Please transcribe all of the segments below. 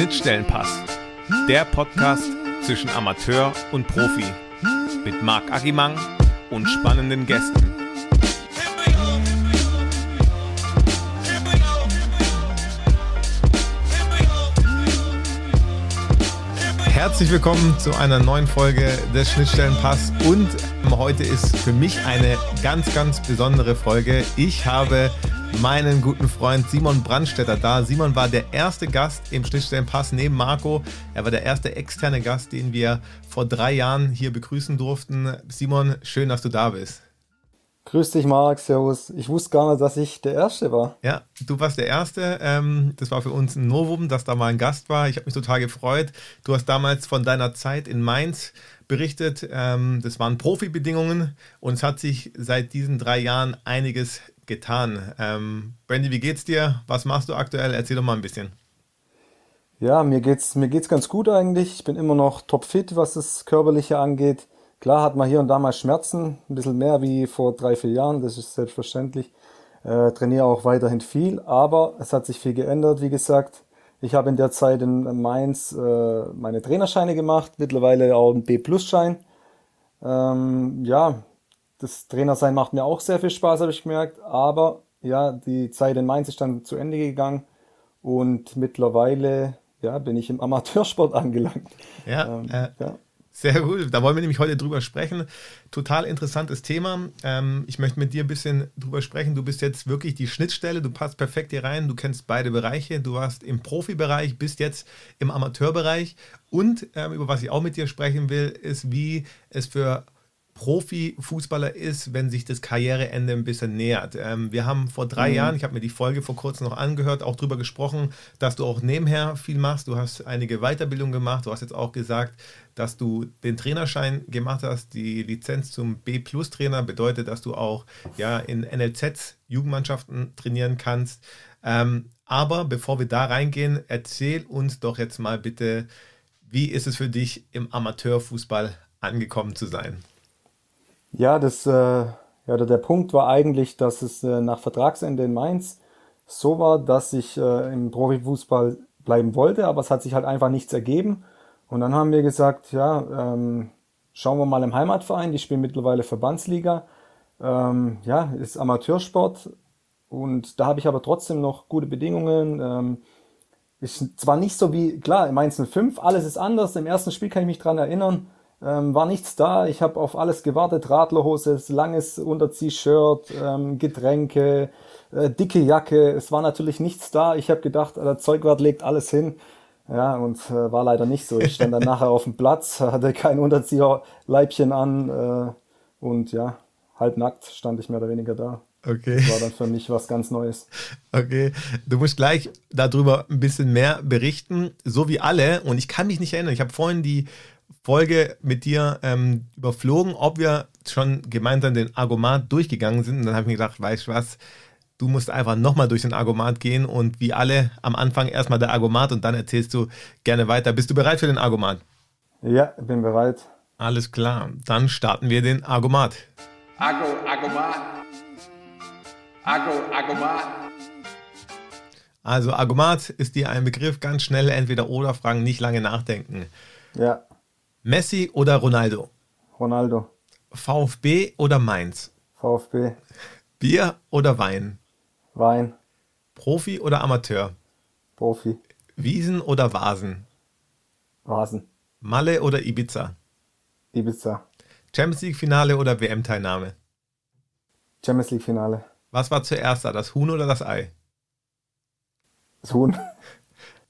Schnittstellenpass, der Podcast zwischen Amateur und Profi mit Marc Agimang und spannenden Gästen. Herzlich willkommen zu einer neuen Folge des Schnittstellenpass und heute ist für mich eine ganz, ganz besondere Folge. Ich habe meinen guten Freund Simon Brandstetter da. Simon war der erste Gast im Schnittstellenpass neben Marco. Er war der erste externe Gast, den wir vor drei Jahren hier begrüßen durften. Simon, schön, dass du da bist. Grüß dich, Marc. Servus. Ich wusste gar nicht, dass ich der Erste war. Ja, du warst der Erste. Ähm, das war für uns ein Novum, dass da mal ein Gast war. Ich habe mich total gefreut. Du hast damals von deiner Zeit in Mainz berichtet. Ähm, das waren Profibedingungen und es hat sich seit diesen drei Jahren einiges getan. Ähm, Brandy, wie geht's dir? Was machst du aktuell? Erzähl doch mal ein bisschen. Ja, mir geht's, mir geht's ganz gut eigentlich. Ich bin immer noch topfit, was das Körperliche angeht. Klar hat man hier und da mal Schmerzen, ein bisschen mehr wie vor drei, vier Jahren, das ist selbstverständlich. Äh, trainiere auch weiterhin viel, aber es hat sich viel geändert, wie gesagt. Ich habe in der Zeit in Mainz äh, meine Trainerscheine gemacht, mittlerweile auch einen B-Plus-Schein. Ähm, ja, das Trainersein macht mir auch sehr viel Spaß, habe ich gemerkt, aber ja, die Zeit in Mainz ist dann zu Ende gegangen und mittlerweile ja, bin ich im Amateursport angelangt. Ja, ähm, äh, ja. Sehr gut, da wollen wir nämlich heute drüber sprechen. Total interessantes Thema. Ähm, ich möchte mit dir ein bisschen drüber sprechen. Du bist jetzt wirklich die Schnittstelle, du passt perfekt hier rein, du kennst beide Bereiche. Du warst im Profibereich, bist jetzt im Amateurbereich. Und ähm, über was ich auch mit dir sprechen will, ist, wie es für Profifußballer ist, wenn sich das Karriereende ein bisschen nähert. Ähm, wir haben vor drei mhm. Jahren, ich habe mir die Folge vor kurzem noch angehört, auch darüber gesprochen, dass du auch nebenher viel machst. Du hast einige Weiterbildungen gemacht. Du hast jetzt auch gesagt, dass du den Trainerschein gemacht hast. Die Lizenz zum B-Plus-Trainer bedeutet, dass du auch ja, in NLZs Jugendmannschaften trainieren kannst. Ähm, aber bevor wir da reingehen, erzähl uns doch jetzt mal bitte, wie ist es für dich, im Amateurfußball angekommen zu sein? Ja, das, äh, ja, der Punkt war eigentlich, dass es äh, nach Vertragsende in Mainz so war, dass ich äh, im Profifußball bleiben wollte, aber es hat sich halt einfach nichts ergeben. Und dann haben wir gesagt, ja, ähm, schauen wir mal im Heimatverein, die spielen mittlerweile Verbandsliga. Ähm, ja, ist Amateursport und da habe ich aber trotzdem noch gute Bedingungen. Ähm, ist zwar nicht so wie, klar, im Mainz 05, alles ist anders. Im ersten Spiel kann ich mich dran erinnern, ähm, war nichts da. Ich habe auf alles gewartet. Radlerhose, langes Unterzieh-Shirt, ähm, Getränke, äh, dicke Jacke. Es war natürlich nichts da. Ich habe gedacht, der Zeugwart legt alles hin. Ja, und äh, war leider nicht so. Ich stand dann nachher auf dem Platz, hatte kein Unterzieherleibchen an äh, und ja, halbnackt stand ich mehr oder weniger da. Okay. Das war dann für mich was ganz Neues. Okay, du musst gleich darüber ein bisschen mehr berichten, so wie alle. Und ich kann mich nicht erinnern. Ich habe vorhin die Folge mit dir ähm, überflogen, ob wir schon gemeinsam den Argomat durchgegangen sind. Und dann habe ich mir gedacht, weißt du was, du musst einfach nochmal durch den Argomat gehen und wie alle am Anfang erstmal der Argomat und dann erzählst du gerne weiter. Bist du bereit für den Argomat? Ja, bin bereit. Alles klar, dann starten wir den Argomat. Argo, Argomat. Argo, Argomat. Also Argomat ist dir ein Begriff, ganz schnell entweder oder fragen, nicht lange nachdenken. Ja. Messi oder Ronaldo? Ronaldo. VfB oder Mainz? VfB. Bier oder Wein? Wein. Profi oder Amateur? Profi. Wiesen oder Vasen? Vasen. Malle oder Ibiza? Ibiza. Champions League Finale oder WM-Teilnahme? Champions League Finale. Was war zuerst da, das Huhn oder das Ei? Das Huhn.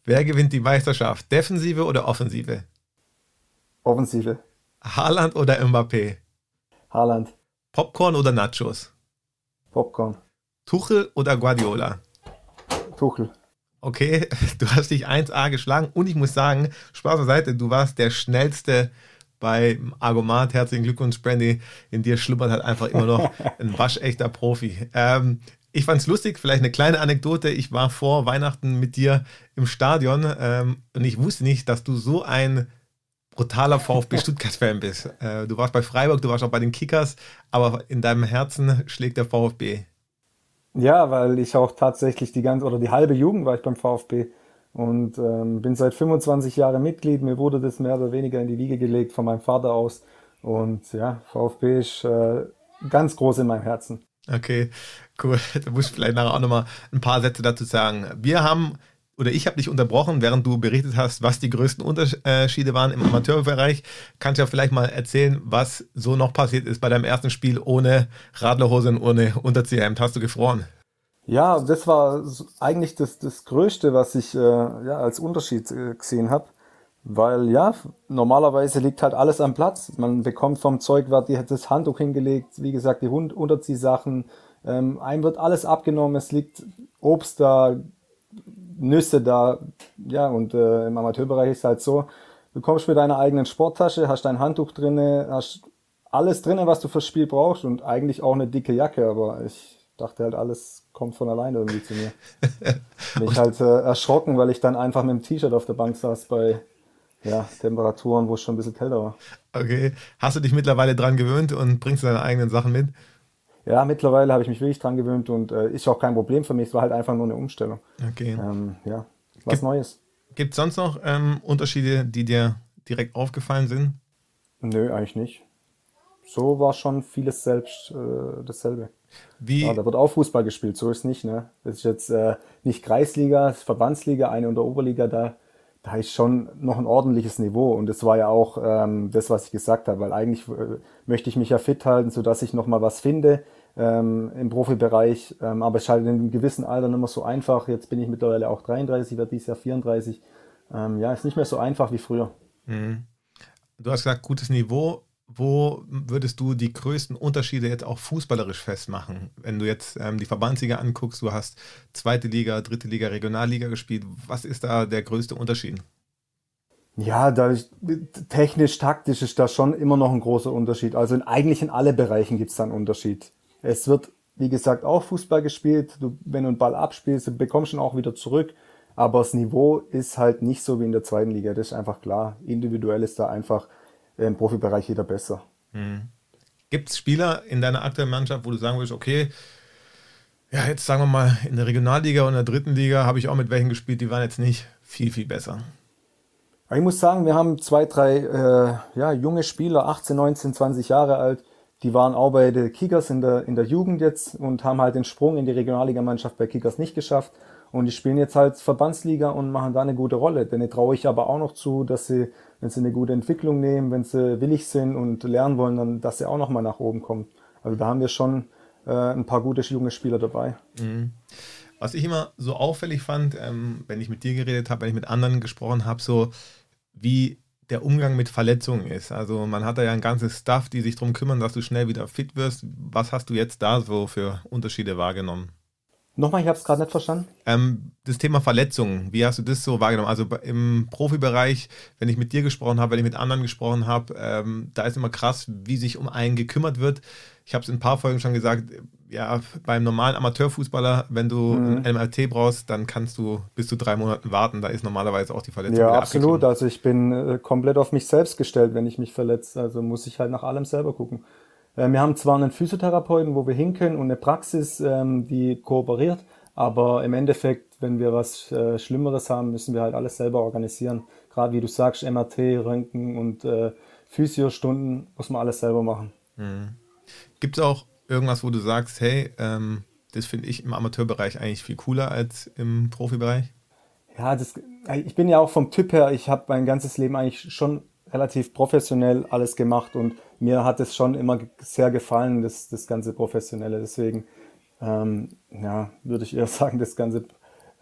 Wer gewinnt die Meisterschaft? Defensive oder Offensive? Offensive. Haaland oder Mbappé? Haaland. Popcorn oder Nachos? Popcorn. Tuchel oder Guardiola? Tuchel. Okay, du hast dich 1A geschlagen und ich muss sagen, Spaß beiseite, du warst der schnellste beim Argomat. Herzlichen Glückwunsch, Brandy. In dir schlummert halt einfach immer noch ein waschechter Profi. Ähm, ich fand es lustig, vielleicht eine kleine Anekdote. Ich war vor Weihnachten mit dir im Stadion ähm, und ich wusste nicht, dass du so ein brutaler VfB Stuttgart-Fan bist. Äh, du warst bei Freiburg, du warst auch bei den Kickers, aber in deinem Herzen schlägt der VfB. Ja, weil ich auch tatsächlich die ganze oder die halbe Jugend war ich beim VfB. und ähm, bin seit 25 Jahren Mitglied. Mir wurde das mehr oder weniger in die Wiege gelegt von meinem Vater aus. Und ja, VfB ist äh, ganz groß in meinem Herzen. Okay, cool. Da muss ich vielleicht nachher auch nochmal ein paar Sätze dazu sagen. Wir haben, oder ich habe dich unterbrochen, während du berichtet hast, was die größten Unterschiede waren im Amateurbereich. Kannst du ja vielleicht mal erzählen, was so noch passiert ist bei deinem ersten Spiel ohne Radlerhose und ohne Unterzieherhemd? Hast du gefroren? Ja, das war eigentlich das, das Größte, was ich äh, ja, als Unterschied äh, gesehen habe. Weil ja, normalerweise liegt halt alles am Platz. Man bekommt vom Zeugwart das Handtuch hingelegt, wie gesagt, die Hund Unterziehsachen. Ähm, einem wird alles abgenommen, es liegt Obst da, Nüsse da. Ja, und äh, im Amateurbereich ist halt so, du kommst mit deiner eigenen Sporttasche, hast dein Handtuch drinne, hast alles drinne, was du fürs Spiel brauchst und eigentlich auch eine dicke Jacke, aber ich dachte halt, alles kommt von alleine irgendwie zu mir. Mich halt äh, erschrocken, weil ich dann einfach mit dem T-Shirt auf der Bank saß bei ja, Temperaturen, wo es schon ein bisschen kälter war. Okay. Hast du dich mittlerweile dran gewöhnt und bringst deine eigenen Sachen mit? Ja, mittlerweile habe ich mich wirklich dran gewöhnt und äh, ist auch kein Problem für mich. Es war halt einfach nur eine Umstellung. Okay. Ähm, ja, was Gibt, Neues. Gibt es sonst noch ähm, Unterschiede, die dir direkt aufgefallen sind? Nö, eigentlich nicht. So war schon vieles selbst äh, dasselbe. Wie? Ja, da wird auch Fußball gespielt, so ist nicht. Ne? Das ist jetzt äh, nicht Kreisliga, Verbandsliga, eine unter Oberliga, da da ist schon noch ein ordentliches Niveau. Und das war ja auch ähm, das, was ich gesagt habe, weil eigentlich äh, möchte ich mich ja fit halten, sodass ich nochmal was finde ähm, im Profibereich. Ähm, aber es ist halt in einem gewissen Alter nicht mehr so einfach. Jetzt bin ich mittlerweile auch 33, werde dieses Jahr 34. Ähm, ja, ist nicht mehr so einfach wie früher. Mhm. Du hast gesagt, gutes Niveau wo würdest du die größten Unterschiede jetzt auch fußballerisch festmachen? Wenn du jetzt ähm, die Verbandsliga anguckst, du hast zweite Liga, dritte Liga, Regionalliga gespielt. Was ist da der größte Unterschied? Ja, da ist, technisch, taktisch ist da schon immer noch ein großer Unterschied. Also in, eigentlich in alle Bereichen gibt es da einen Unterschied. Es wird, wie gesagt, auch Fußball gespielt. Du, wenn du einen Ball abspielst, du bekommst ihn auch wieder zurück. Aber das Niveau ist halt nicht so wie in der zweiten Liga. Das ist einfach klar. Individuell ist da einfach im Profibereich jeder besser. Mhm. Gibt es Spieler in deiner aktuellen Mannschaft, wo du sagen würdest, okay, ja, jetzt sagen wir mal, in der Regionalliga und in der dritten Liga habe ich auch mit welchen gespielt, die waren jetzt nicht viel, viel besser. Ich muss sagen, wir haben zwei, drei äh, ja, junge Spieler, 18, 19, 20 Jahre alt, die waren auch bei den Kickers in der, in der Jugend jetzt und haben halt den Sprung in die Regionalligamannschaft bei Kickers nicht geschafft. Und die spielen jetzt halt Verbandsliga und machen da eine gute Rolle. Denn traue ich aber auch noch zu, dass sie wenn sie eine gute Entwicklung nehmen, wenn sie willig sind und lernen wollen, dann, dass sie auch nochmal nach oben kommen. Also da haben wir schon äh, ein paar gute junge Spieler dabei. Mhm. Was ich immer so auffällig fand, ähm, wenn ich mit dir geredet habe, wenn ich mit anderen gesprochen habe, so wie der Umgang mit Verletzungen ist. Also man hat da ja ein ganzes Staff, die sich darum kümmern, dass du schnell wieder fit wirst. Was hast du jetzt da so für Unterschiede wahrgenommen? Nochmal, ich habe es gerade nicht verstanden. Ähm, das Thema Verletzungen, wie hast du das so wahrgenommen? Also im Profibereich, wenn ich mit dir gesprochen habe, wenn ich mit anderen gesprochen habe, ähm, da ist immer krass, wie sich um einen gekümmert wird. Ich habe es in ein paar Folgen schon gesagt, ja, beim normalen Amateurfußballer, wenn du mhm. ein MRT brauchst, dann kannst du bis zu drei Monaten warten. Da ist normalerweise auch die Verletzung. Ja, absolut. Also ich bin äh, komplett auf mich selbst gestellt, wenn ich mich verletze. Also muss ich halt nach allem selber gucken. Äh, wir haben zwar einen Physiotherapeuten, wo wir hin können und eine Praxis, ähm, die kooperiert, aber im Endeffekt, wenn wir was äh, Schlimmeres haben, müssen wir halt alles selber organisieren. Gerade wie du sagst, MRT, Röntgen und äh, Physiostunden muss man alles selber machen. Mhm. Gibt es auch irgendwas, wo du sagst, hey, ähm, das finde ich im Amateurbereich eigentlich viel cooler als im Profibereich? Ja, das, ich bin ja auch vom Typ her, ich habe mein ganzes Leben eigentlich schon relativ professionell alles gemacht und mir hat es schon immer sehr gefallen, das, das ganze Professionelle. Deswegen ähm, ja, würde ich eher sagen, das ganze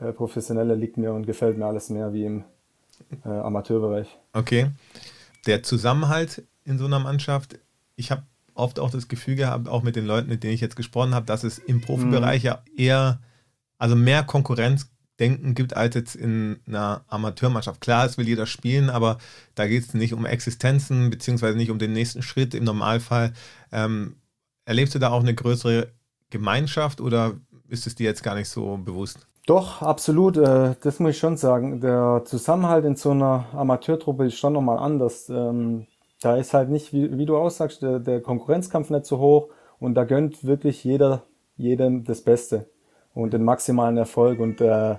äh, Professionelle liegt mir und gefällt mir alles mehr wie im äh, Amateurbereich. Okay. Der Zusammenhalt in so einer Mannschaft, ich habe oft auch das Gefühl gehabt, auch mit den Leuten, mit denen ich jetzt gesprochen habe, dass es im Profibereich mhm. ja eher, also mehr Konkurrenz Denken gibt als jetzt in einer Amateurmannschaft. Klar, es will jeder spielen, aber da geht es nicht um Existenzen, beziehungsweise nicht um den nächsten Schritt im Normalfall. Ähm, erlebst du da auch eine größere Gemeinschaft oder ist es dir jetzt gar nicht so bewusst? Doch, absolut. Äh, das muss ich schon sagen. Der Zusammenhalt in so einer Amateurtruppe ist schon nochmal anders. Da ist halt nicht, wie, wie du aussagst, der, der Konkurrenzkampf nicht so hoch und da gönnt wirklich jeder jedem das Beste und den maximalen Erfolg. Und äh,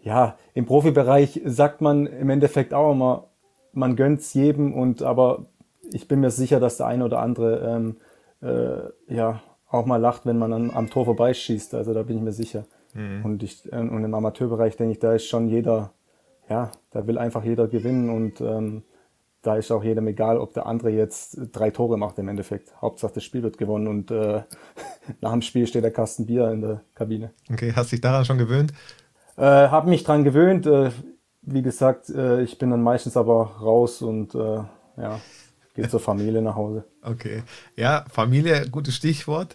ja, im Profibereich sagt man im Endeffekt auch immer, man gönnt es jedem und aber ich bin mir sicher, dass der eine oder andere ähm, äh, ja auch mal lacht, wenn man an, am Tor vorbeischießt. Also da bin ich mir sicher. Mhm. Und, ich, äh, und im Amateurbereich denke ich, da ist schon jeder, ja, da will einfach jeder gewinnen und ähm, da ist auch jedem egal, ob der andere jetzt drei Tore macht im Endeffekt. Hauptsache das Spiel wird gewonnen und äh, nach dem Spiel steht der Kasten Bier in der Kabine. Okay, hast dich daran schon gewöhnt? Äh, habe mich dran gewöhnt. Äh, wie gesagt, äh, ich bin dann meistens aber raus und äh, ja, gehe zur Familie nach Hause. Okay, ja, Familie, gutes Stichwort.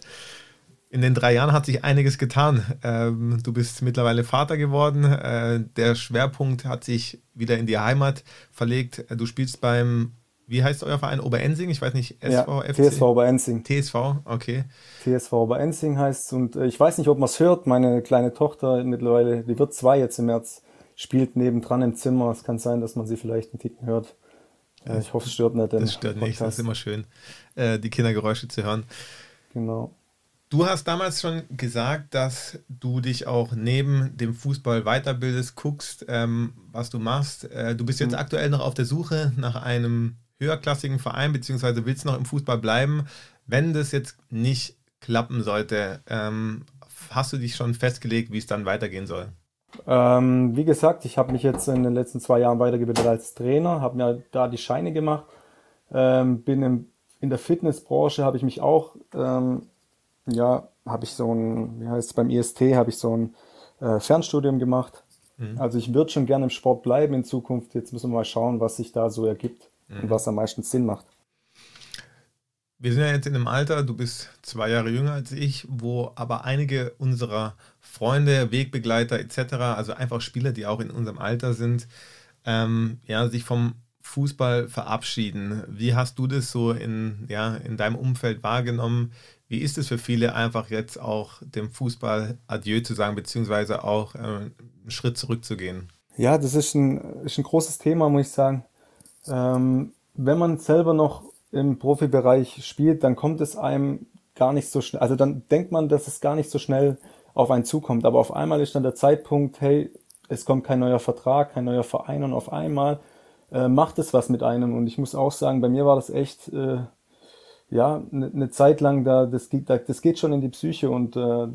In den drei Jahren hat sich einiges getan. Ähm, du bist mittlerweile Vater geworden. Äh, der Schwerpunkt hat sich wieder in die Heimat verlegt. Du spielst beim, wie heißt euer Verein? Oberensing? Ich weiß nicht, SV, ja? TSV Oberensing. TSV, okay. TSV Oberensing heißt es. Und äh, ich weiß nicht, ob man es hört. Meine kleine Tochter mittlerweile, die wird zwei jetzt im März, spielt nebendran im Zimmer. Es kann sein, dass man sie vielleicht einen Ticken hört. Äh, ich hoffe, es stört nicht. Das stört nicht, das ist immer schön, äh, die Kindergeräusche zu hören. Genau. Du hast damals schon gesagt, dass du dich auch neben dem Fußball weiterbildest, guckst, ähm, was du machst. Äh, du bist jetzt mhm. aktuell noch auf der Suche nach einem höherklassigen Verein, beziehungsweise willst noch im Fußball bleiben. Wenn das jetzt nicht klappen sollte, ähm, hast du dich schon festgelegt, wie es dann weitergehen soll? Ähm, wie gesagt, ich habe mich jetzt in den letzten zwei Jahren weitergebildet als Trainer, habe mir da die Scheine gemacht, ähm, bin im, in der Fitnessbranche, habe ich mich auch ähm, ja, habe ich so ein, wie heißt es, beim IST habe ich so ein äh, Fernstudium gemacht. Mhm. Also ich würde schon gerne im Sport bleiben in Zukunft. Jetzt müssen wir mal schauen, was sich da so ergibt mhm. und was am meisten Sinn macht. Wir sind ja jetzt in einem Alter, du bist zwei Jahre jünger als ich, wo aber einige unserer Freunde, Wegbegleiter etc., also einfach Spieler, die auch in unserem Alter sind, ähm, ja, sich vom Fußball verabschieden. Wie hast du das so in, ja, in deinem Umfeld wahrgenommen? Wie ist es für viele einfach jetzt auch dem Fußball Adieu zu sagen, beziehungsweise auch äh, einen Schritt zurückzugehen? Ja, das ist ein, ist ein großes Thema, muss ich sagen. Ähm, wenn man selber noch im Profibereich spielt, dann kommt es einem gar nicht so schnell, also dann denkt man, dass es gar nicht so schnell auf einen zukommt. Aber auf einmal ist dann der Zeitpunkt, hey, es kommt kein neuer Vertrag, kein neuer Verein und auf einmal äh, macht es was mit einem. Und ich muss auch sagen, bei mir war das echt äh, ja, eine ne Zeit lang, da das, geht, da, das geht schon in die Psyche und äh,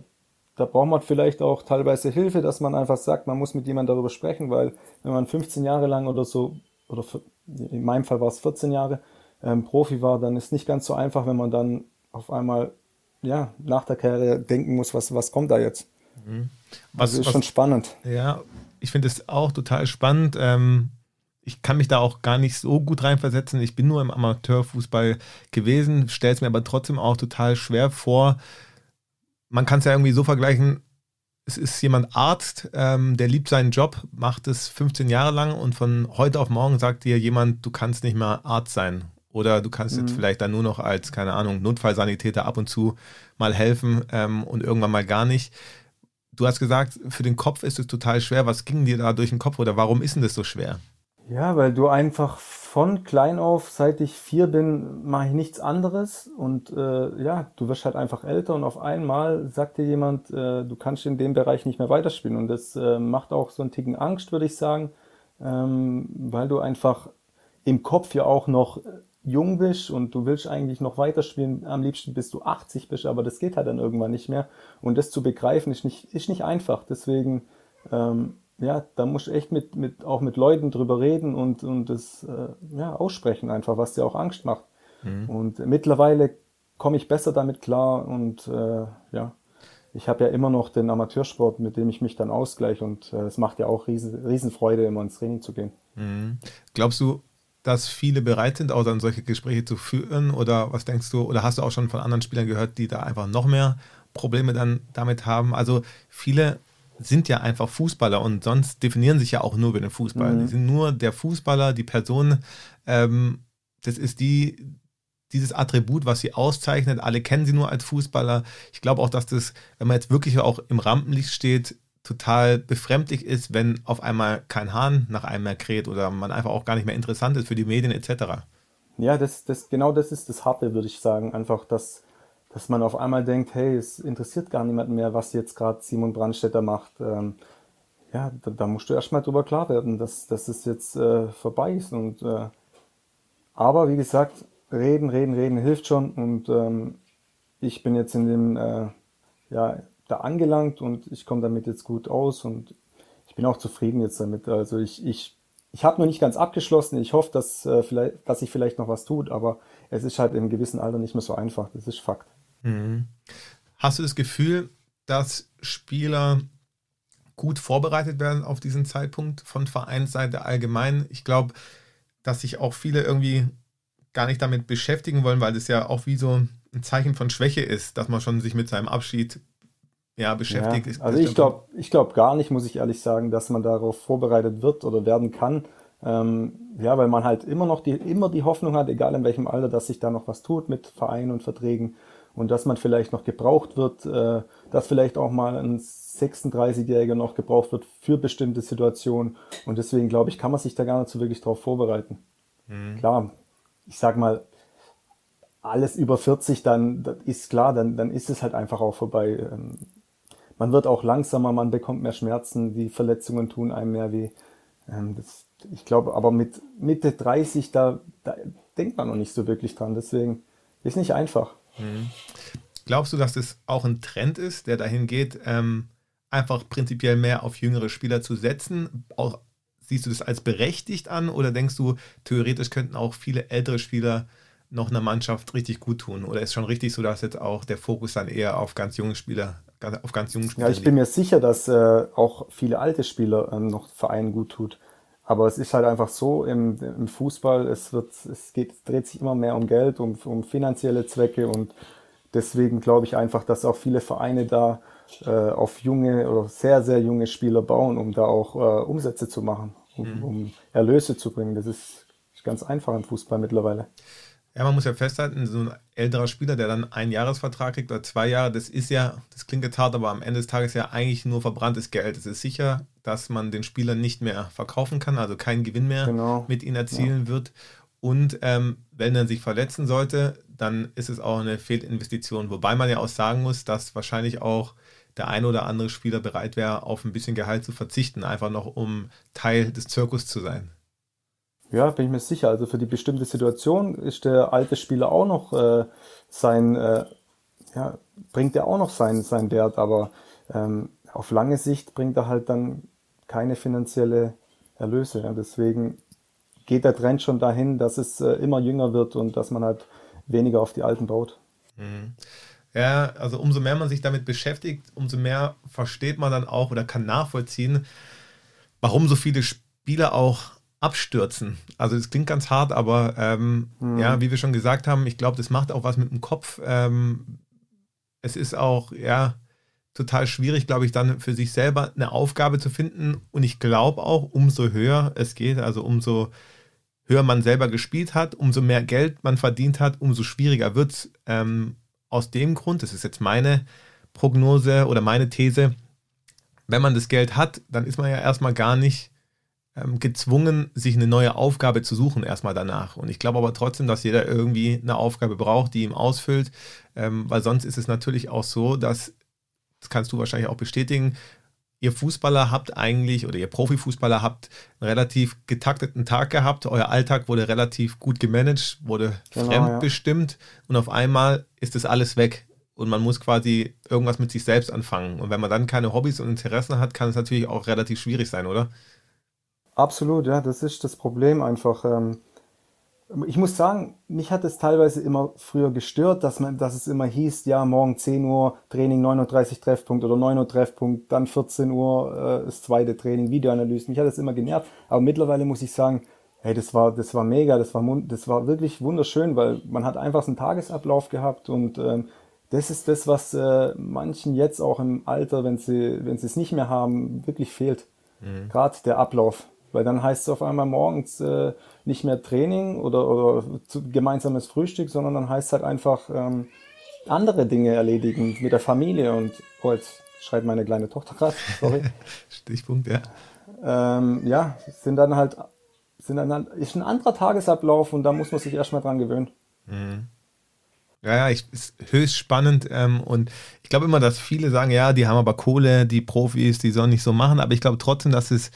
da braucht man vielleicht auch teilweise Hilfe, dass man einfach sagt, man muss mit jemandem darüber sprechen, weil wenn man 15 Jahre lang oder so, oder in meinem Fall war es 14 Jahre, ähm, Profi war, dann ist nicht ganz so einfach, wenn man dann auf einmal ja, nach der Karriere denken muss, was, was kommt da jetzt. Mhm. Was also ist was, schon spannend. Ja, ich finde es auch total spannend. Ähm, ich kann mich da auch gar nicht so gut reinversetzen. Ich bin nur im Amateurfußball gewesen, stelle es mir aber trotzdem auch total schwer vor. Man kann es ja irgendwie so vergleichen, es ist jemand Arzt, ähm, der liebt seinen Job, macht es 15 Jahre lang und von heute auf morgen sagt dir jemand, du kannst nicht mehr Arzt sein. Oder du kannst mhm. jetzt vielleicht dann nur noch als, keine Ahnung, Notfallsanitäter ab und zu mal helfen ähm, und irgendwann mal gar nicht. Du hast gesagt, für den Kopf ist es total schwer. Was ging dir da durch den Kopf oder warum ist denn das so schwer? Ja, weil du einfach von klein auf, seit ich vier bin, mache ich nichts anderes. Und äh, ja, du wirst halt einfach älter und auf einmal sagt dir jemand, äh, du kannst in dem Bereich nicht mehr weiterspielen. Und das äh, macht auch so einen Ticken Angst, würde ich sagen, ähm, weil du einfach im Kopf ja auch noch jung bist und du willst eigentlich noch weiterspielen, am liebsten bis du 80 bist, aber das geht halt dann irgendwann nicht mehr. Und das zu begreifen ist nicht, ist nicht einfach, deswegen ähm, ja, da musst du echt mit, mit, auch mit Leuten drüber reden und, und das äh, ja, aussprechen einfach, was dir auch Angst macht. Mhm. Und mittlerweile komme ich besser damit klar und äh, ja, ich habe ja immer noch den Amateursport, mit dem ich mich dann ausgleiche und äh, es macht ja auch riesen, Riesenfreude, immer ins Training zu gehen. Mhm. Glaubst du, dass viele bereit sind, auch dann solche Gespräche zu führen oder was denkst du, oder hast du auch schon von anderen Spielern gehört, die da einfach noch mehr Probleme dann damit haben? Also viele sind ja einfach Fußballer und sonst definieren sich ja auch nur über den Fußball. Mhm. Die sind nur der Fußballer, die Person. Ähm, das ist die, dieses Attribut, was sie auszeichnet. Alle kennen sie nur als Fußballer. Ich glaube auch, dass das, wenn man jetzt wirklich auch im Rampenlicht steht, total befremdlich ist, wenn auf einmal kein Hahn nach einem mehr kräht oder man einfach auch gar nicht mehr interessant ist für die Medien etc. Ja, das, das, genau das ist das Harte, würde ich sagen. Einfach, dass dass man auf einmal denkt, hey, es interessiert gar niemanden mehr, was jetzt gerade Simon Brandstätter macht. Ähm, ja, da, da musst du erstmal drüber klar werden, dass, dass es jetzt äh, vorbei ist. Und, äh, aber wie gesagt, reden, reden, reden hilft schon. Und ähm, ich bin jetzt in dem, äh, ja, da angelangt und ich komme damit jetzt gut aus und ich bin auch zufrieden jetzt damit. Also ich, ich, ich habe noch nicht ganz abgeschlossen. Ich hoffe, dass, äh, vielleicht, dass sich vielleicht noch was tut, aber es ist halt im gewissen Alter nicht mehr so einfach. Das ist Fakt. Mhm. Hast du das Gefühl, dass Spieler gut vorbereitet werden auf diesen Zeitpunkt von Vereinsseite allgemein? Ich glaube, dass sich auch viele irgendwie gar nicht damit beschäftigen wollen, weil das ja auch wie so ein Zeichen von Schwäche ist, dass man schon sich mit seinem Abschied ja, beschäftigt. Ja, also ich glaube ich glaub gar nicht, muss ich ehrlich sagen, dass man darauf vorbereitet wird oder werden kann. Ähm, ja, weil man halt immer noch die, immer die Hoffnung hat, egal in welchem Alter, dass sich da noch was tut mit Vereinen und Verträgen und dass man vielleicht noch gebraucht wird, äh, dass vielleicht auch mal ein 36-Jähriger noch gebraucht wird für bestimmte Situationen. Und deswegen glaube ich, kann man sich da gar nicht so wirklich darauf vorbereiten. Mhm. Klar, ich sag mal, alles über 40, dann ist klar, dann, dann ist es halt einfach auch vorbei. Ähm, man wird auch langsamer, man bekommt mehr Schmerzen, die Verletzungen tun einem mehr weh. Ähm, das, ich glaube, aber mit Mitte 30, da, da denkt man noch nicht so wirklich dran. Deswegen ist nicht einfach. Mhm. Glaubst du, dass das auch ein Trend ist, der dahin geht, ähm, einfach prinzipiell mehr auf jüngere Spieler zu setzen? Auch, siehst du das als berechtigt an oder denkst du, theoretisch könnten auch viele ältere Spieler noch einer Mannschaft richtig gut tun? Oder ist schon richtig so, dass jetzt auch der Fokus dann eher auf ganz junge Spieler, auf ganz jungen Spieler Ja, ich liegt? bin mir sicher, dass äh, auch viele alte Spieler ähm, noch Vereinen gut tut. Aber es ist halt einfach so im, im Fußball, es wird, es geht, dreht sich immer mehr um Geld, um, um finanzielle Zwecke und deswegen glaube ich einfach, dass auch viele Vereine da äh, auf junge oder sehr, sehr junge Spieler bauen, um da auch äh, Umsätze zu machen, um, mhm. um Erlöse zu bringen. Das ist ganz einfach im Fußball mittlerweile. Ja, man muss ja festhalten, so ein älterer Spieler, der dann einen Jahresvertrag kriegt oder zwei Jahre, das ist ja, das klingt jetzt hart, aber am Ende des Tages ja eigentlich nur verbranntes Geld. Es ist sicher, dass man den Spieler nicht mehr verkaufen kann, also keinen Gewinn mehr genau. mit ihm erzielen ja. wird. Und ähm, wenn er sich verletzen sollte, dann ist es auch eine Fehlinvestition. Wobei man ja auch sagen muss, dass wahrscheinlich auch der ein oder andere Spieler bereit wäre, auf ein bisschen Gehalt zu verzichten, einfach noch um Teil des Zirkus zu sein. Ja, bin ich mir sicher. Also für die bestimmte Situation ist der alte Spieler auch noch äh, sein, äh, ja, bringt er auch noch seinen, seinen Wert, aber ähm, auf lange Sicht bringt er halt dann keine finanzielle Erlöse. Ja. Deswegen geht der Trend schon dahin, dass es äh, immer jünger wird und dass man halt weniger auf die Alten baut. Mhm. Ja, also umso mehr man sich damit beschäftigt, umso mehr versteht man dann auch oder kann nachvollziehen, warum so viele Spieler auch abstürzen. Also das klingt ganz hart, aber ähm, mhm. ja, wie wir schon gesagt haben, ich glaube, das macht auch was mit dem Kopf. Ähm, es ist auch, ja, total schwierig, glaube ich, dann für sich selber eine Aufgabe zu finden. Und ich glaube auch, umso höher es geht, also umso höher man selber gespielt hat, umso mehr Geld man verdient hat, umso schwieriger wird es. Ähm, aus dem Grund, das ist jetzt meine Prognose oder meine These, wenn man das Geld hat, dann ist man ja erstmal gar nicht gezwungen, sich eine neue Aufgabe zu suchen, erstmal danach. Und ich glaube aber trotzdem, dass jeder irgendwie eine Aufgabe braucht, die ihm ausfüllt, ähm, weil sonst ist es natürlich auch so, dass, das kannst du wahrscheinlich auch bestätigen, ihr Fußballer habt eigentlich oder ihr Profifußballer habt einen relativ getakteten Tag gehabt, euer Alltag wurde relativ gut gemanagt, wurde genau, fremdbestimmt ja. und auf einmal ist das alles weg und man muss quasi irgendwas mit sich selbst anfangen. Und wenn man dann keine Hobbys und Interessen hat, kann es natürlich auch relativ schwierig sein, oder? Absolut, ja, das ist das Problem einfach. Ähm, ich muss sagen, mich hat es teilweise immer früher gestört, dass man, dass es immer hieß, ja, morgen 10 Uhr Training, 9.30 Uhr Treffpunkt oder 9 Uhr Treffpunkt, dann 14 Uhr äh, das zweite Training, Videoanalyse. Mich hat das immer genervt. Aber mittlerweile muss ich sagen, hey, das war, das war mega, das war, das war wirklich wunderschön, weil man hat einfach so einen Tagesablauf gehabt und ähm, das ist das, was äh, manchen jetzt auch im Alter, wenn sie, wenn sie es nicht mehr haben, wirklich fehlt. Mhm. Gerade der Ablauf. Weil dann heißt es auf einmal morgens äh, nicht mehr Training oder, oder gemeinsames Frühstück, sondern dann heißt es halt einfach ähm, andere Dinge erledigen mit der Familie. Und oh, jetzt schreit meine kleine Tochter gerade, sorry. Stichpunkt, ja. Ähm, ja, sind dann halt, sind dann, ist ein anderer Tagesablauf und da muss man sich erstmal dran gewöhnen. Mhm. Ja, ja, ich, ist höchst spannend ähm, und ich glaube immer, dass viele sagen, ja, die haben aber Kohle, die Profis, die sollen nicht so machen, aber ich glaube trotzdem, dass es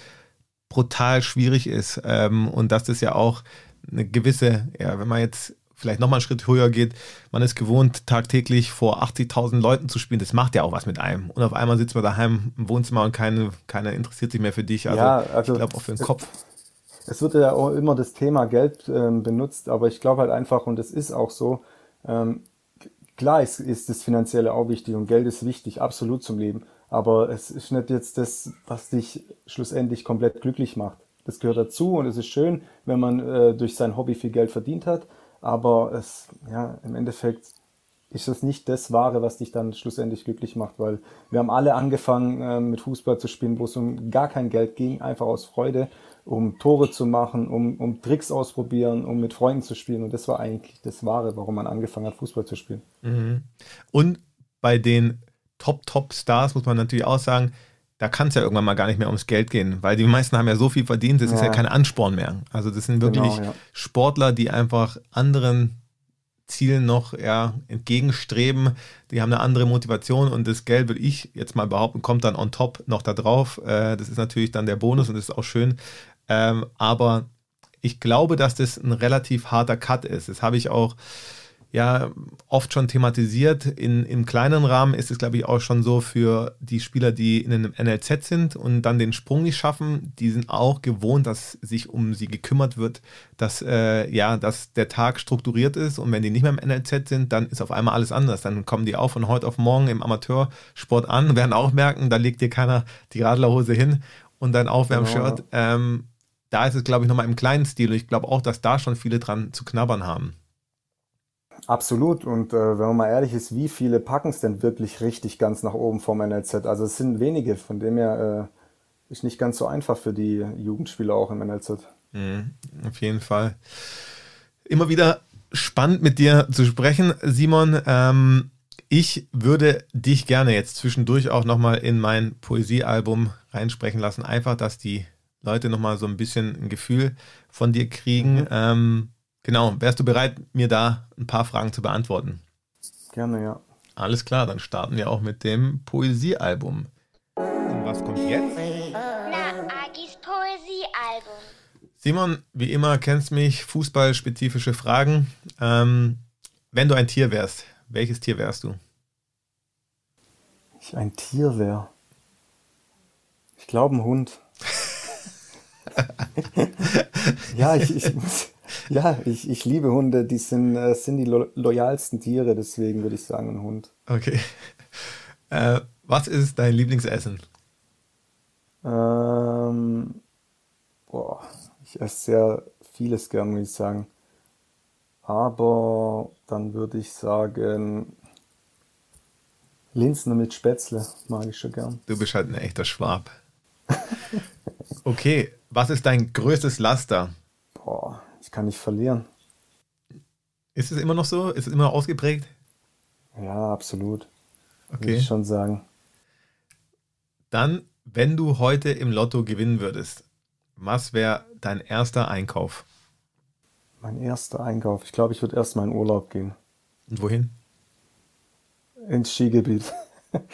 brutal schwierig ist ähm, und dass das ja auch eine gewisse, ja, wenn man jetzt vielleicht nochmal einen Schritt höher geht, man ist gewohnt, tagtäglich vor 80.000 Leuten zu spielen, das macht ja auch was mit einem. Und auf einmal sitzt man daheim im Wohnzimmer und keine, keiner interessiert sich mehr für dich. Also, ja, also ich glaube auch für den Kopf. Es wird ja auch immer das Thema Geld ähm, benutzt, aber ich glaube halt einfach, und es ist auch so, ähm, klar ist, ist das Finanzielle auch wichtig und Geld ist wichtig, absolut zum Leben. Aber es ist nicht jetzt das, was dich schlussendlich komplett glücklich macht. Das gehört dazu und es ist schön, wenn man äh, durch sein Hobby viel Geld verdient hat. Aber es, ja, im Endeffekt ist es nicht das Wahre, was dich dann schlussendlich glücklich macht, weil wir haben alle angefangen äh, mit Fußball zu spielen, wo es um gar kein Geld ging, einfach aus Freude um Tore zu machen, um, um Tricks ausprobieren, um mit Freunden zu spielen. Und das war eigentlich das Wahre, warum man angefangen hat, Fußball zu spielen. Mhm. Und bei den Top-Top-Stars muss man natürlich auch sagen, da kann es ja irgendwann mal gar nicht mehr ums Geld gehen, weil die meisten haben ja so viel verdient, das ja. ist ja kein Ansporn mehr. Also das sind wirklich genau, ja. Sportler, die einfach anderen Zielen noch ja, entgegenstreben. Die haben eine andere Motivation und das Geld, würde ich jetzt mal behaupten, kommt dann on top noch da drauf. Äh, das ist natürlich dann der Bonus und das ist auch schön. Ähm, aber ich glaube, dass das ein relativ harter Cut ist. Das habe ich auch ja oft schon thematisiert. In, Im kleinen Rahmen ist es, glaube ich, auch schon so für die Spieler, die in einem NLZ sind und dann den Sprung nicht schaffen. Die sind auch gewohnt, dass sich um sie gekümmert wird, dass, äh, ja, dass der Tag strukturiert ist. Und wenn die nicht mehr im NLZ sind, dann ist auf einmal alles anders. Dann kommen die auch von heute auf morgen im Amateursport an, werden auch merken, da legt dir keiner die Radlerhose hin und dein Aufwärmshirt. Genau. Ähm, da ist es, glaube ich, nochmal im kleinen Stil. Und ich glaube auch, dass da schon viele dran zu knabbern haben. Absolut. Und äh, wenn man mal ehrlich ist, wie viele packen es denn wirklich richtig ganz nach oben vom NLZ? Also es sind wenige, von dem her äh, ist nicht ganz so einfach für die Jugendspieler auch im NLZ. Mhm, auf jeden Fall. Immer wieder spannend mit dir zu sprechen, Simon. Ähm, ich würde dich gerne jetzt zwischendurch auch nochmal in mein Poesiealbum reinsprechen lassen. Einfach, dass die Leute nochmal so ein bisschen ein Gefühl von dir kriegen. Mhm. Ähm, Genau, wärst du bereit, mir da ein paar Fragen zu beantworten? Gerne, ja. Alles klar, dann starten wir auch mit dem Poesiealbum. Und was kommt jetzt? Na, Agis Poesiealbum. Simon, wie immer kennst mich, fußballspezifische Fragen. Ähm, wenn du ein Tier wärst, welches Tier wärst du? Ich ein Tier wäre. Ich glaube ein Hund. ja, ich, ich, ja, ich, ich liebe Hunde. Die sind, äh, sind die lo loyalsten Tiere, deswegen würde ich sagen ein Hund. Okay. Äh, was ist dein Lieblingsessen? Ähm, boah, ich esse sehr vieles gern, muss ich sagen. Aber dann würde ich sagen, Linsen mit Spätzle mag ich schon gern. Du bist halt ein echter Schwab. okay, was ist dein größtes Laster? Boah, ich kann nicht verlieren. Ist es immer noch so? Ist es immer noch ausgeprägt? Ja, absolut. Okay. Würde ich schon sagen. Dann, wenn du heute im Lotto gewinnen würdest, was wäre dein erster Einkauf? Mein erster Einkauf. Ich glaube, ich würde erst mal in Urlaub gehen. Und wohin? Ins Skigebiet.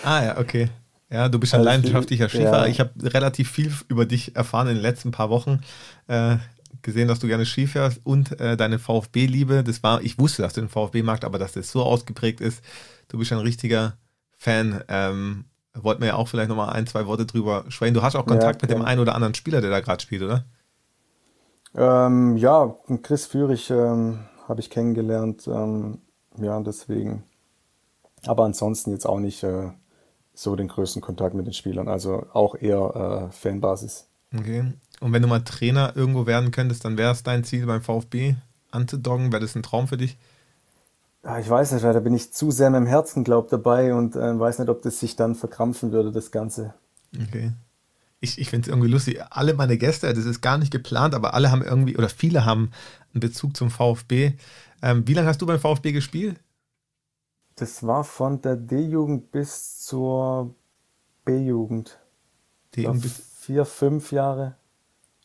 Ah ja, okay. Ja, du bist ein also leidenschaftlicher Skifahrer. Ja. Ich habe relativ viel über dich erfahren in den letzten paar Wochen. Äh, gesehen, dass du gerne Ski fährst und äh, deine VfB-Liebe. Das war, ich wusste, dass du den VfB magst, aber dass das so ausgeprägt ist. Du bist ein richtiger Fan. Ähm, wollten wir ja auch vielleicht nochmal ein, zwei Worte drüber sprechen. Du hast auch Kontakt ja, mit dem einen oder anderen Spieler, der da gerade spielt, oder? Ähm, ja, Chris Führig ähm, habe ich kennengelernt. Ähm, ja, deswegen. Aber ansonsten jetzt auch nicht äh, so den größten Kontakt mit den Spielern. Also auch eher äh, Fanbasis. Okay. Und wenn du mal Trainer irgendwo werden könntest, dann wäre es dein Ziel beim VfB anzudoggen? Wäre das ein Traum für dich? Ja, ich weiß nicht, weil da bin ich zu sehr mit dem Herzen, glaub, dabei und äh, weiß nicht, ob das sich dann verkrampfen würde, das Ganze. Okay. Ich, ich finde es irgendwie lustig. Alle meine Gäste, das ist gar nicht geplant, aber alle haben irgendwie, oder viele haben einen Bezug zum VfB. Ähm, wie lange hast du beim VfB gespielt? Das war von der D-Jugend bis zur B-Jugend. D-Jugend bis vier, fünf Jahre.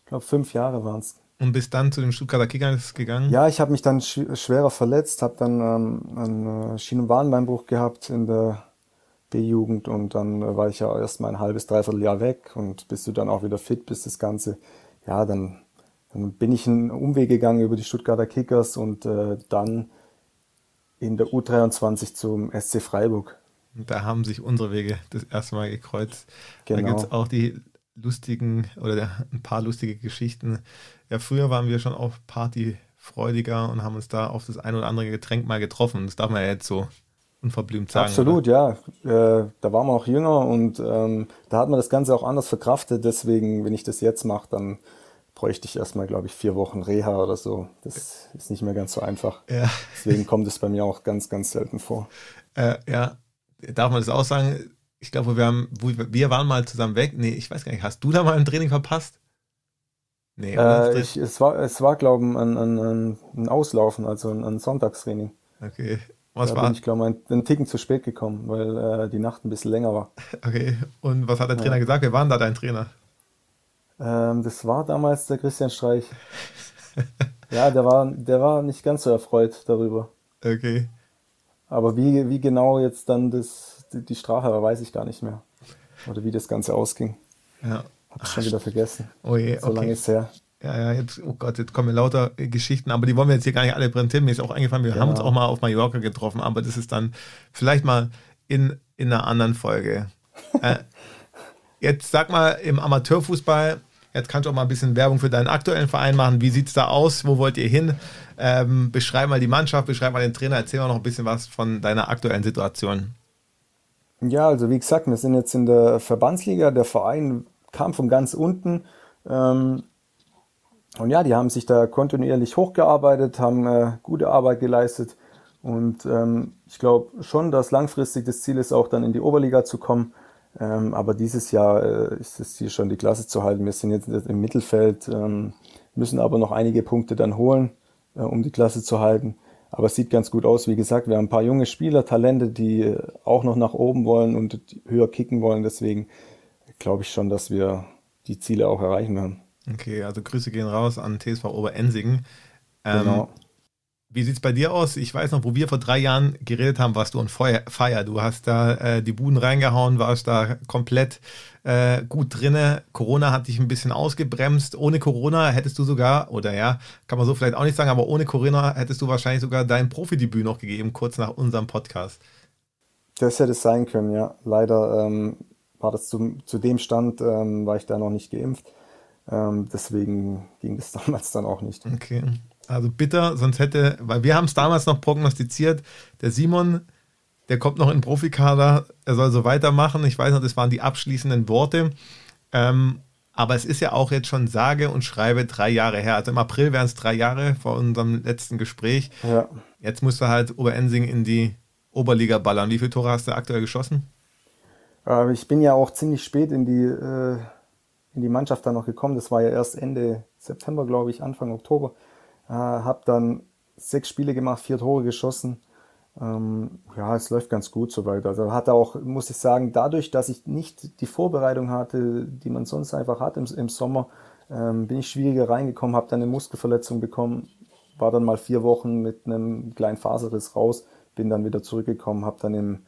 Ich glaube, fünf Jahre waren es. und bist dann zu den Stuttgarter Kickers gegangen? Ja, ich habe mich dann sch schwerer verletzt, habe dann ähm, einen äh, und Wadenbeinbruch gehabt in der B-Jugend und dann äh, war ich ja erst mal ein halbes, dreiviertel Jahr weg und bis du dann auch wieder fit bist, das Ganze, ja, dann, dann bin ich einen Umweg gegangen über die Stuttgarter Kickers und äh, dann in der U23 zum SC Freiburg. Da haben sich unsere Wege das erste Mal gekreuzt. Genau. Da gibt es auch die lustigen oder ein paar lustige Geschichten. Ja, früher waren wir schon auch partyfreudiger und haben uns da auf das ein oder andere Getränk mal getroffen. Das darf man ja jetzt so unverblümt sagen. Absolut, oder? ja. Äh, da waren wir auch jünger und ähm, da hat man das Ganze auch anders verkraftet. Deswegen, wenn ich das jetzt mache, dann bräuchte ich erstmal, glaube ich, vier Wochen Reha oder so. Das ist nicht mehr ganz so einfach. Ja. Deswegen kommt es bei mir auch ganz, ganz selten vor. Äh, ja, darf man das auch sagen? Ich glaube, wir haben, wir waren mal zusammen weg. Nee, ich weiß gar nicht, hast du da mal ein Training verpasst? Nee, äh, ich, es war, es war glaube ich, ein, ein, ein, Auslaufen, also ein, ein Sonntagstraining. Okay. Was da war? bin ich, glaube ich, einen Ticken zu spät gekommen, weil äh, die Nacht ein bisschen länger war. Okay. Und was hat der Trainer ja. gesagt? Wer war denn da dein Trainer? Ähm, das war damals der Christian Streich. ja, der war, der war nicht ganz so erfreut darüber. Okay. Aber wie, wie genau jetzt dann das, die, Strafe war, weiß ich gar nicht mehr. Oder wie das Ganze ausging. Ja. Hab's schon wieder vergessen. Oh je, so okay. lange ist her. Ja, ja, jetzt, oh Gott, jetzt kommen lauter Geschichten, aber die wollen wir jetzt hier gar nicht alle präsentieren. Mir ist auch eingefallen, wir genau. haben uns auch mal auf Mallorca getroffen, aber das ist dann vielleicht mal in, in einer anderen Folge. äh, jetzt sag mal, im Amateurfußball, jetzt kannst du auch mal ein bisschen Werbung für deinen aktuellen Verein machen. Wie sieht es da aus? Wo wollt ihr hin? Ähm, beschreib mal die Mannschaft, beschreib mal den Trainer, erzähl mal noch ein bisschen was von deiner aktuellen Situation. Ja, also wie gesagt, wir sind jetzt in der Verbandsliga. Der Verein kam von ganz unten. Ähm, und ja, die haben sich da kontinuierlich hochgearbeitet, haben äh, gute Arbeit geleistet. Und ähm, ich glaube schon, dass langfristig das Ziel ist, auch dann in die Oberliga zu kommen. Ähm, aber dieses Jahr äh, ist es hier schon die Klasse zu halten. Wir sind jetzt im Mittelfeld, ähm, müssen aber noch einige Punkte dann holen, äh, um die Klasse zu halten. Aber es sieht ganz gut aus. Wie gesagt, wir haben ein paar junge Spieler, Talente, die äh, auch noch nach oben wollen und höher kicken wollen. Deswegen glaube ich schon, dass wir die Ziele auch erreichen werden. Okay, also Grüße gehen raus an TSV Oberensingen. Ähm, genau. Wie sieht es bei dir aus? Ich weiß noch, wo wir vor drei Jahren geredet haben, warst du on Fire. Du hast da äh, die Buden reingehauen, warst da komplett äh, gut drinne. Corona hat dich ein bisschen ausgebremst. Ohne Corona hättest du sogar, oder ja, kann man so vielleicht auch nicht sagen, aber ohne Corona hättest du wahrscheinlich sogar dein Profidebüt noch gegeben, kurz nach unserem Podcast. Das hätte es sein können, ja. Leider ähm, war das zu, zu dem Stand, ähm, war ich da noch nicht geimpft. Ähm, deswegen ging das damals dann auch nicht. Okay. Also bitter, sonst hätte, weil wir haben es damals noch prognostiziert, der Simon, der kommt noch in den Profikader, er soll so weitermachen. Ich weiß noch, das waren die abschließenden Worte. Ähm, aber es ist ja auch jetzt schon sage und schreibe drei Jahre her. Also im April wären es drei Jahre vor unserem letzten Gespräch. Ja. Jetzt musst du halt Oberensing in die Oberliga ballern. Wie viele Tore hast du aktuell geschossen? Äh, ich bin ja auch ziemlich spät in die, äh, in die Mannschaft dann noch gekommen. Das war ja erst Ende September, glaube ich, Anfang Oktober. Äh, habe dann sechs Spiele gemacht, vier Tore geschossen. Ähm, ja, es läuft ganz gut soweit. Also hatte auch, muss ich sagen, dadurch, dass ich nicht die Vorbereitung hatte, die man sonst einfach hat im, im Sommer, ähm, bin ich schwieriger reingekommen, habe dann eine Muskelverletzung bekommen, war dann mal vier Wochen mit einem kleinen Faserriss raus, bin dann wieder zurückgekommen, habe dann im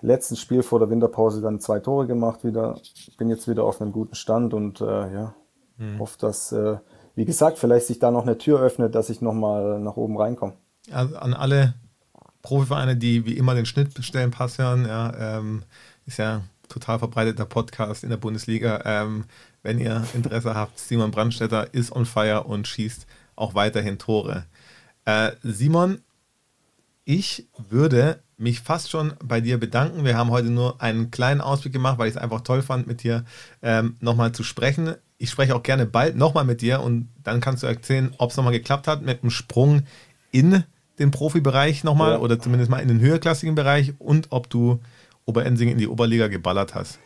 letzten Spiel vor der Winterpause dann zwei Tore gemacht wieder. Bin jetzt wieder auf einem guten Stand und äh, ja, mhm. hoffe, dass, äh, wie gesagt, vielleicht sich da noch eine Tür öffnet, dass ich nochmal nach oben reinkomme. Also an alle Profivereine, die wie immer den Schnittstellenpass hören, ja, ähm, ist ja total verbreiteter Podcast in der Bundesliga. Ähm, wenn ihr Interesse habt, Simon Brandstätter ist on fire und schießt auch weiterhin Tore. Äh, Simon, ich würde mich fast schon bei dir bedanken. Wir haben heute nur einen kleinen Ausblick gemacht, weil ich es einfach toll fand, mit dir ähm, nochmal zu sprechen. Ich spreche auch gerne bald nochmal mit dir und dann kannst du erzählen, ob es nochmal geklappt hat mit dem Sprung in den Profibereich nochmal ja. oder zumindest mal in den höherklassigen Bereich und ob du Oberensing in die Oberliga geballert hast.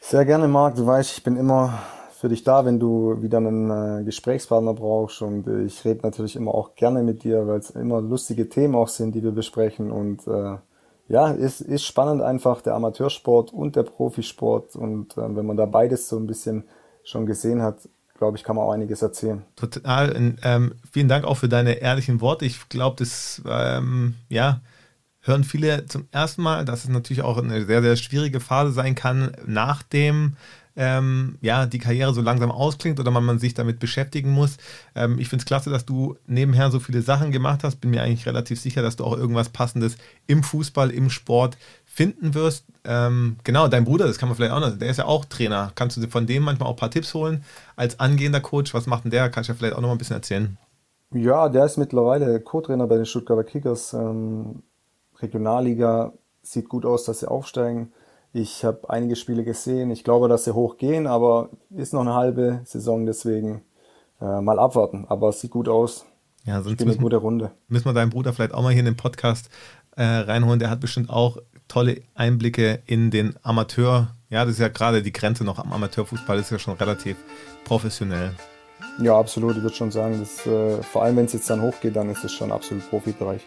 Sehr gerne, Marc. Du weißt, ich bin immer für dich da, wenn du wieder einen äh, Gesprächspartner brauchst. Und äh, ich rede natürlich immer auch gerne mit dir, weil es immer lustige Themen auch sind, die wir besprechen. Und äh, ja, ist, ist spannend einfach der Amateursport und der Profisport. Und äh, wenn man da beides so ein bisschen schon gesehen hat, glaube ich, kann man auch einiges erzählen. Total. Ähm, vielen Dank auch für deine ehrlichen Worte. Ich glaube, das, ähm, ja, hören viele zum ersten Mal, dass es natürlich auch eine sehr, sehr schwierige Phase sein kann, nachdem ähm, ja, die Karriere so langsam ausklingt oder man, man sich damit beschäftigen muss. Ähm, ich finde es klasse, dass du nebenher so viele Sachen gemacht hast. Bin mir eigentlich relativ sicher, dass du auch irgendwas Passendes im Fußball, im Sport finden wirst. Ähm, genau, dein Bruder, das kann man vielleicht auch noch, der ist ja auch Trainer. Kannst du von dem manchmal auch ein paar Tipps holen als angehender Coach? Was macht denn der? Kannst du ja vielleicht auch noch mal ein bisschen erzählen. Ja, der ist mittlerweile Co-Trainer bei den Stuttgarter Kickers. Ähm, Regionalliga sieht gut aus, dass sie aufsteigen. Ich habe einige Spiele gesehen. Ich glaube, dass sie hochgehen, aber ist noch eine halbe Saison, deswegen äh, mal abwarten. Aber es sieht gut aus. Ja, sonst eine gute Runde. Müssen wir deinen Bruder vielleicht auch mal hier in den Podcast äh, reinholen. Der hat bestimmt auch tolle Einblicke in den Amateur. Ja, das ist ja gerade die Grenze noch am Amateurfußball, das ist ja schon relativ professionell. Ja, absolut. Ich würde schon sagen, dass, äh, vor allem wenn es jetzt dann hochgeht, dann ist es schon absolut Profibereich.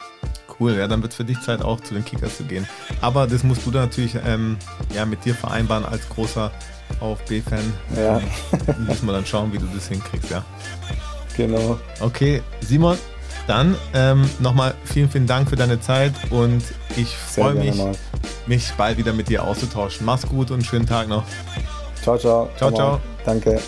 Cool, ja, dann wird es für dich Zeit auch zu den Kickers zu gehen. Aber das musst du dann natürlich ähm, ja, mit dir vereinbaren als großer VfB-Fan. Ja. müssen wir dann schauen, wie du das hinkriegst, ja. Genau. Okay, Simon, dann ähm, nochmal vielen, vielen Dank für deine Zeit und ich freue mich, mal. mich bald wieder mit dir auszutauschen. Mach's gut und schönen Tag noch. Ciao, ciao. Ciao, ciao. Danke.